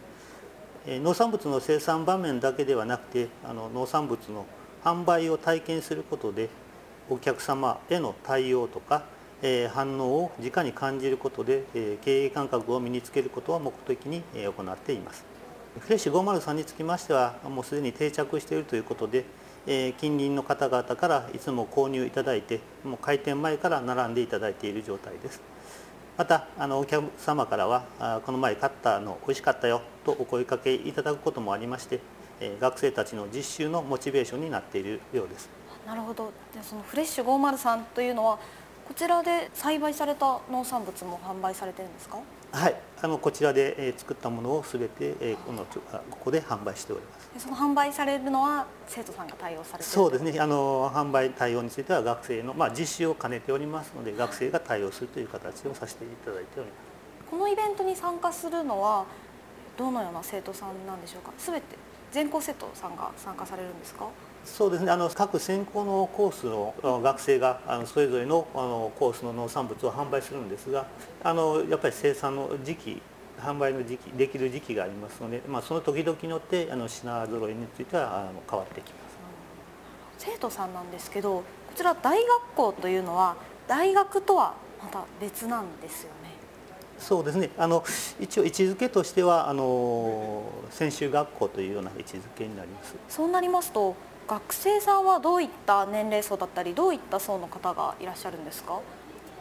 農産物の生産場面だけではなくてあの農産物の販売を体験することでお客様への対応とか、えー、反応を直に感じることで、えー、経営感覚を身につけることを目的に、え、行っています。フレッシュ503につきましてはもうすでに定着しているということで、え近隣の方々からいつも購入いただいてもう開店前から並んでいただいている状態です。またあのお客様からはあこの前買ったの美味しかったよとお声かけいただくこともありまして、え学生たちの実習のモチベーションになっているようです。なるほど。でそのフレッシュ503というのはこちらで栽培された農産物も販売されてるんですか？はい。あのこちらで、え作ったものをすべて、えこのここで販売しております。その販売されるのは生徒さんが対応されてそうですね。あの販売対応については学生の、まあ、実習を兼ねておりますので学生が対応するという形をさせていただいております。このイベントに参加するのはどのような生徒さんなんでしょうか？すべて全校生徒さんが参加されるんですか？そうですね。あの各専攻のコースの学生があのそれぞれのあのコースの農産物を販売するんですがあのやっぱり生産の時期販売の時期できる時期がありますので、まあ、その時々によってあの品揃えについてはあの変わってきます。生徒さんなんですけどこちら大学校というのは大学とはまた別なんですよね。そうですね。あの一応位置づけとしてはあの専修学校というような位置づけになります。そうなりますと学生さんはどういった年齢層だったりどういった層の方がいらっしゃるんですか？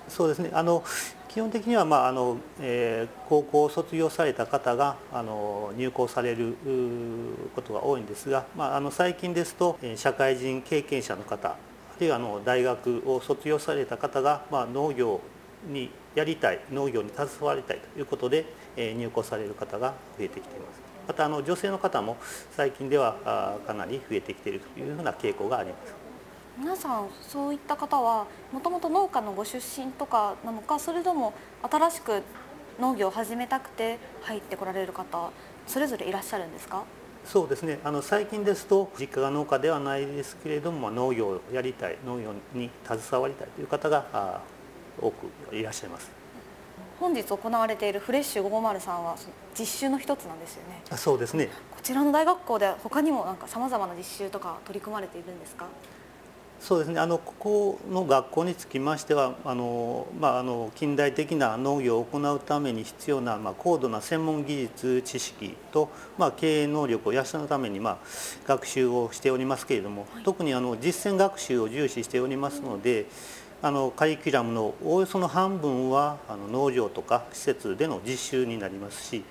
そうですねあの基本的には、まああのえー、高校を卒業された方があの入校されることが多いんですが、まあ、あの最近ですと社会人経験者の方あるいはあの大学を卒業された方が、まあ、農業にやりたい農業に携わりたいということで、えー、入校される方が増えてきています。またあの女性の方も最近ではかなり増えてきているというふうな傾向があります。皆さんそういった方はもともと農家のご出身とかなのかそれとも新しく農業を始めたくて入ってこられる方それぞれいらっしゃるんですか？そうですね。あの最近ですと実家が農家ではないですけれども農業をやりたい農業に携わりたいという方が多くいらっしゃいます本日行われているフレッシュ503は実習の一つなんですよね。あそうですね。こちらの大学校では他にもなんかさまざまな実習とか取り組まれているんですか？そうですね。あのここの学校につきましてはあの、まあ、あの近代的な農業を行うために必要な、まあ、高度な専門技術知識と、まあ、経営能力を養うために、まあ、学習をしておりますけれども、はい、特にあの実践学習を重視しておりますので、あのカリキュラムのおおよその半分はあの農場とか施設での実習になりますし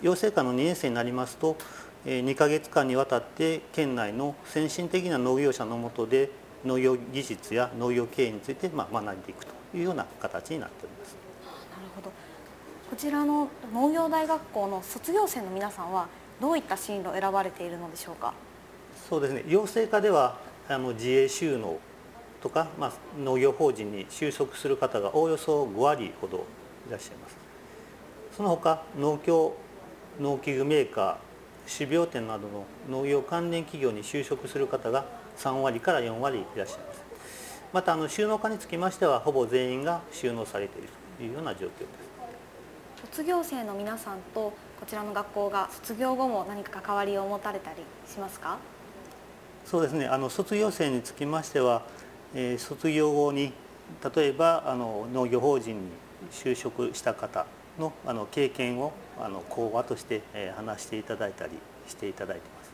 養成科の2年生になりますと2か月間にわたって県内の先進的な農業者のもとで農業技術や農業経営についてま学んでいくというような形になっております。なるほど。こちらの農業大学校の卒業生の皆さんはどういった進路を選ばれているのでしょうか？そうですね。養成科ではあの自営収納とか、まあ、農業法人に就職する方がおおよそ5割ほどいらっしゃいます。その他農協農機具メーカー種苗店などの農業関連企業に就職する方が3割から4割いらっしゃいます。またあの収納家につきましてはほぼ全員が収納されているというような状況です。卒業生の皆さんとこちらの学校が卒業後も何か関わりを持たれたりしますか？そうですね。あの卒業生につきましてはえ卒業後に例えばあの農業法人に就職した方のあの経験をあの講話として、え話していただいたりしていただいてます。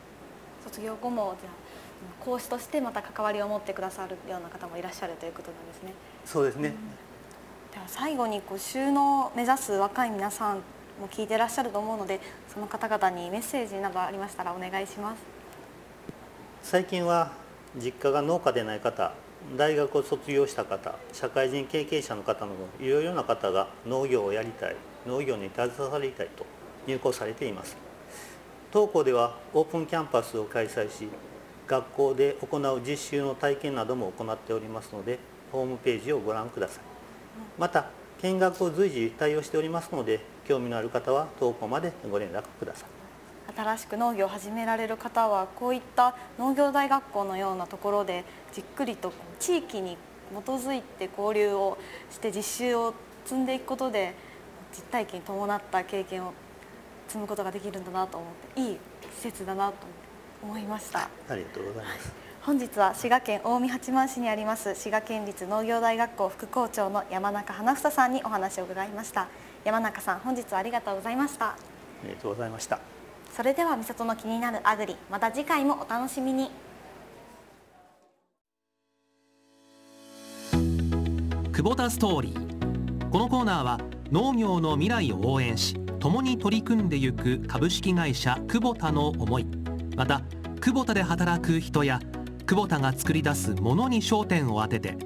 卒業後もじゃあ講師としてまた関わりを持ってくださるような方もいらっしゃるということなんですね。そうですね、うん、では最後にこう収納を目指す若い皆さんも聞いていらっしゃると思うのでその方々にメッセージなどありましたらお願いします。最近は実家が農家でない方大学を卒業した方社会人経験者の方などいろいろな方が農業をやりたい農業に携わりたいと入校されています。当校ではオープンキャンパスを開催し学校で行う実習の体験なども行っておりますのでホームページをご覧ください。また見学を随時対応しておりますので興味のある方は当校までご連絡ください。新しく農業を始められる方はこういった農業大学校のようなところでじっくりと地域に基づいて交流をして実習を積んでいくことで実体験に伴った経験を積むことができるんだなと思っていい施設だなと思いましたありがとうございます、本日は滋賀県近江八幡市にあります滋賀県立農業大学校副校長の山中花房さんにお話を伺いました。山中さん本日はありがとうございました。ありがとうございました。それではみさとの気になるアグリまた次回もお楽しみに。久保田ストーリー。このコーナーは農業の未来を応援し共に取り組んでゆく株式会社久保田の思い。また久保田で働く人や久保田が作り出すものに焦点を当てて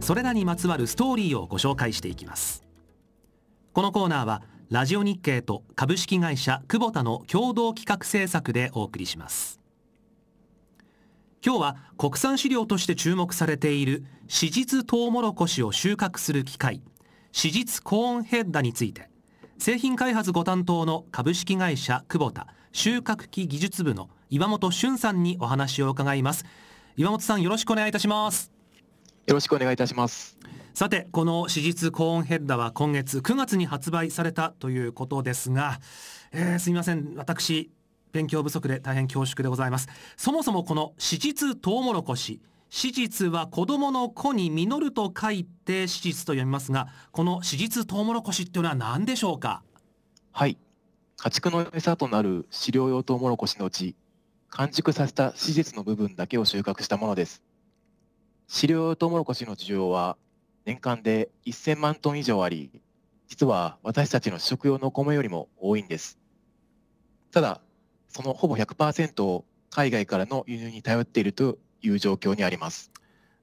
それらにまつわるストーリーをご紹介していきます。このコーナーはラジオ日経と株式会社久保田の共同企画制作でお送りします。今日は国産飼料として注目されている史実トウモロコシを収穫する機械史実コーンヘッダについて製品開発ご担当の株式会社久保田収穫機技術部の岩本俊さんにお話を伺います。岩本さんよろしくお願いいたします。よろしくお願いいたします。さてこの史実コーンヘッダは今月9月に発売されたということですが、えー、すみません。私勉強不足で大変恐縮でございます。そもそもこの史実トウモロコシ史実は子供の子に実ると書いて史実と読みますがこの史実トウモロコシっていうのは何でしょうか？はい。家畜の餌となる飼料用トウモロコシのうち完熟させた史実の部分だけを収穫したものです飼料用トウモロコシの需要は年間で1000万トン以上あり、実は私たちの食用の米よりも多いんです。ただ、そのほぼ100%を海外からの輸入に頼っているという状況にあります。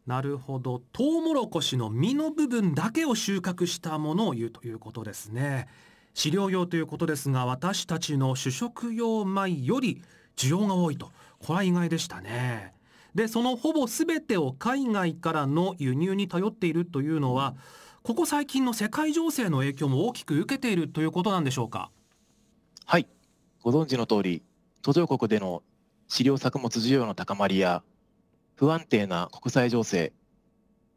なるほど。トウモロコシの実の部分だけを収穫したものを言うということですね。飼料用ということですが、私たちの主食用米より需要が多いと。これは意外でしたね。でそのほぼ全てを海外からの輸入に頼っているというのはここ最近の世界情勢の影響も大きく受けているということなんでしょうか？はい。ご存知の通り途上国での飼料作物需要の高まりや不安定な国際情勢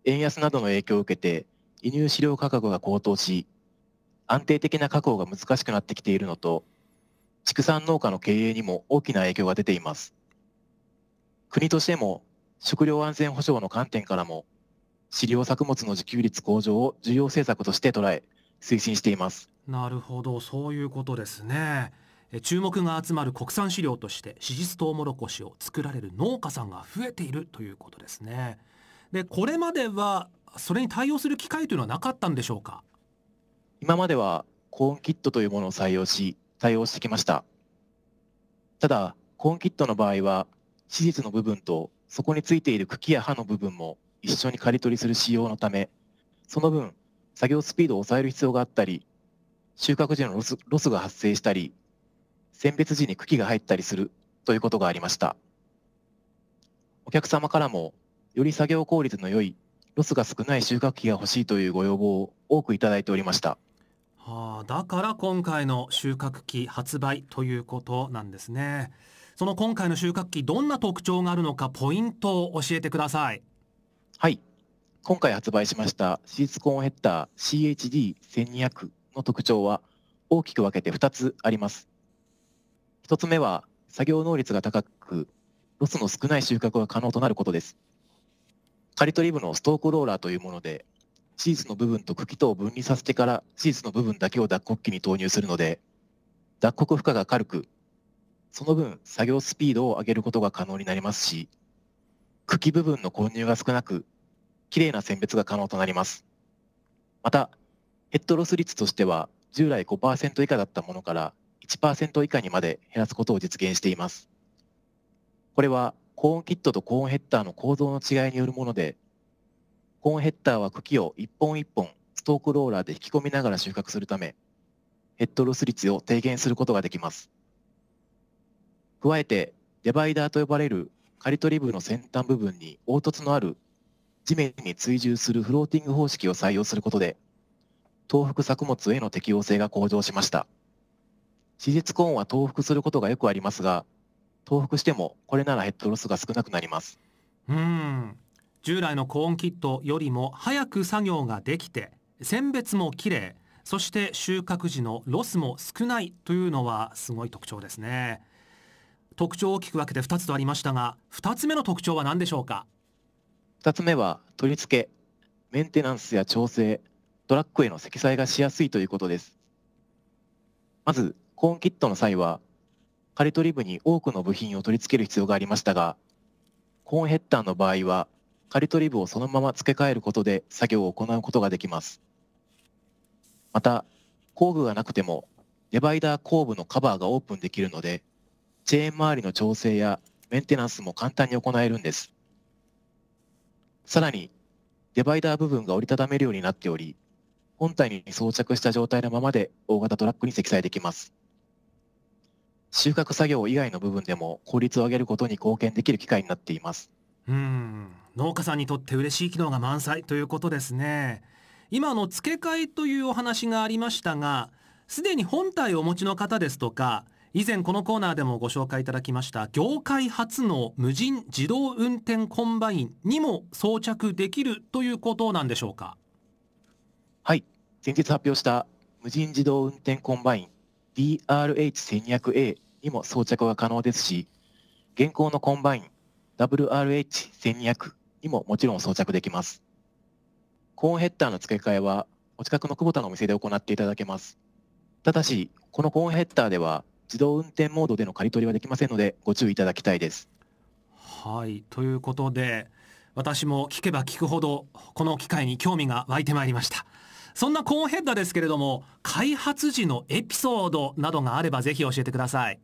円安などの影響を受けて輸入飼料価格が高騰し安定的な確保が難しくなってきているのと畜産農家の経営にも大きな影響が出ています。国としても食料安全保障の観点からも飼料作物の自給率向上を重要政策として捉え推進しています。なるほど。そういうことですね。注目が集まる国産飼料として史実トウモロコシを作られる農家さんが増えているということですね。でこれまではそれに対応する機会というのはなかったんでしょうか？今まではコーンキットというものを採用し対応してきました。ただコーンキットの場合は史実の部分とそこについている茎や葉の部分も一緒に刈り取りする仕様のためその分作業スピードを抑える必要があったり収穫時のロスロスが発生したり選別時に茎が入ったりするということがありました。お客様からもより作業効率の良いロスが少ない収穫機が欲しいというご要望を多くいただいておりました。はあ、だから今回の収穫機発売ということなんですね。その今回の収穫機どんな特徴があるのかポイントを教えてください。はい。今回発売しましたシーツコーンヘッダー CHD1200 の特徴は大きく分けて2つあります。1つ目は作業能率が高くロスの少ない収穫が可能となることです。刈り取り部のストークローラーというものでシーズの部分と茎とを分離させてからシーズの部分だけを脱穀機に投入するので脱穀負荷が軽くその分作業スピードを上げることが可能になりますし茎部分の混入が少なくきれいな選別が可能となります。またヘッドロス率としては従来5%以下だったものから1%以下にまで減らすことを実現しています。これはコーンキットとコーンヘッダーの構造の違いによるものでコーンヘッダーは茎を一本一本ストークローラーで引き込みながら収穫するためヘッドロス率を低減することができます。加えてデバイダーと呼ばれる刈り取り部の先端部分に凹凸のある地面に追従するフローティング方式を採用することで東北作物への適応性が向上しました。史実コーンは東北することがよくありますが東北してもこれならヘッドロスが少なくなります。うん。従来のコーンキットよりも早く作業ができて選別もきれいそして収穫時のロスも少ないというのはすごい特徴ですね。特徴を大きく分けて2つとありましたが2つ目の特徴は何でしょうか？2つ目は取り付けメンテナンスや調整トラックへの積載がしやすいということです。まずコーンキットの際は刈り取り部に多くの部品を取り付ける必要がありましたがコーンヘッダーの場合は刈り取り部をそのまま付け替えることで作業を行うことができます。また工具がなくてもデバイダー後部のカバーがオープンできるのでチェーン周りの調整やメンテナンスも簡単に行えるんです。さらにデバイダー部分が折りたためるようになっており本体に装着した状態のままで大型トラックに積載できます。収穫作業以外の部分でも効率を上げることに貢献できる機械になっています。うん。農家さんにとって嬉しい機能が満載ということですね。今の付け替えというお話がありましたがすでに本体をお持ちの方ですとか以前このコーナーでもご紹介いただきました業界初の無人自動運転コンバインにも装着できるということなんでしょうか？はい。先日発表した無人自動運転コンバイン DRH1200A にも装着が可能ですし現行のコンバイン WRH1200 にももちろん装着できます。コーンヘッダーの付け替えはお近くの久保田のお店で行っていただけます。ただしこのコーンヘッダーでは自動運転モードでの刈り取りはできませんのでご注意いただきたいです。はいということで私も聞けば聞くほどこの機会に興味が湧いてまいりました。そんなコーンヘッダーですけれども開発時のエピソードなどがあればぜひ教えてください。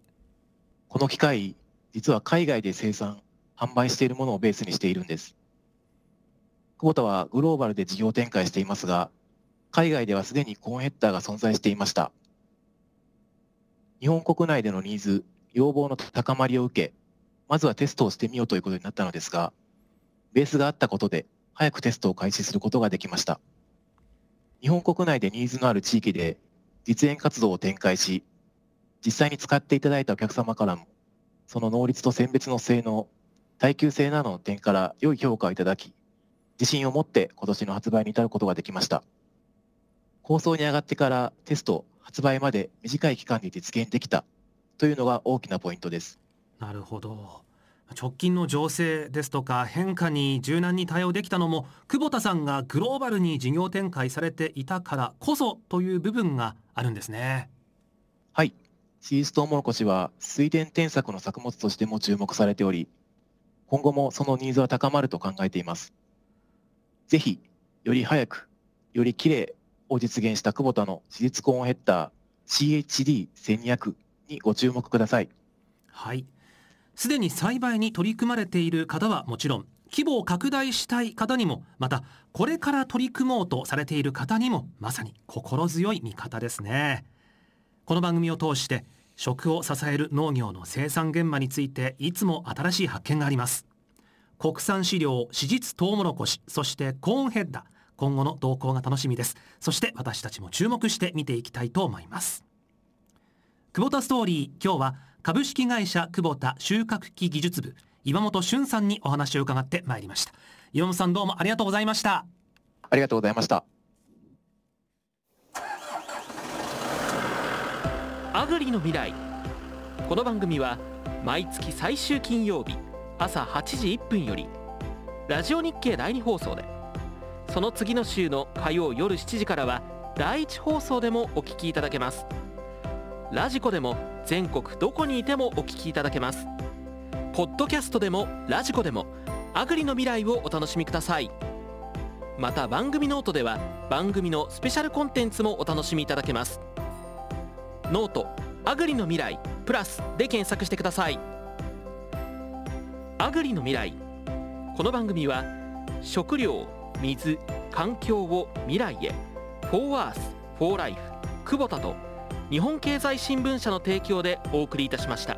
この機械実は海外で生産販売しているものをベースにしているんです。久保田はグローバルで事業展開していますが海外ではすでにコーンヘッダーが存在していました日本国内でのニーズ要望の高まりを受けまずはテストをしてみようということになったのですがベースがあったことで早くテストを開始することができました。日本国内でニーズのある地域で実演活動を展開し実際に使っていただいたお客様からもその能率と選別の性能耐久性などの点から良い評価をいただき自信を持って今年の発売に至ることができました。構想に上がってからテスト発売まで短い期間で実現できた。というのが大きなポイントです。なるほど。直近の情勢ですとか変化に柔軟に対応できたのも久保田さんがグローバルに事業展開されていたからこそという部分があるんですね。はい。シーズトウモロコシは水田添削の作物としても注目されており今後もそのニーズは高まると考えています。ぜひより早くよりきれいを実現した久保田の私立コーンヘッダー CHD1200 にご注目ください。はい。すでに栽培に取り組まれている方はもちろん規模を拡大したい方にもまたこれから取り組もうとされている方にもまさに心強い味方ですね。この番組を通して食を支える農業の生産現場についていつも新しい発見があります。国産飼料史実トウモロコシそしてコーンヘッダー今後の動向が楽しみです。そして私たちも注目して見ていきたいと思います。久保田ストーリー今日は株式会社久保田収穫機技術部岩本俊さんにお話を伺ってまいりました。岩本さんどうもありがとうございました。ありがとうございました。アグリの未来。この番組は毎月最終金曜日朝8時1分よりラジオ日経第2放送でその次の週の火曜夜7時からは第1放送でもお聞きいただけます。ラジコでも全国どこにいてもお聞きいただけます。ポッドキャストでもラジコでもアグリの未来をお楽しみください。また番組ノートでは番組のスペシャルコンテンツもお楽しみいただけます。ノートアグリの未来プラスで検索してください。アグリの未来この番組は食料水環境を未来へフォーアースフォーライフ久保田と日本経済新聞社の提供でお送りいたしました。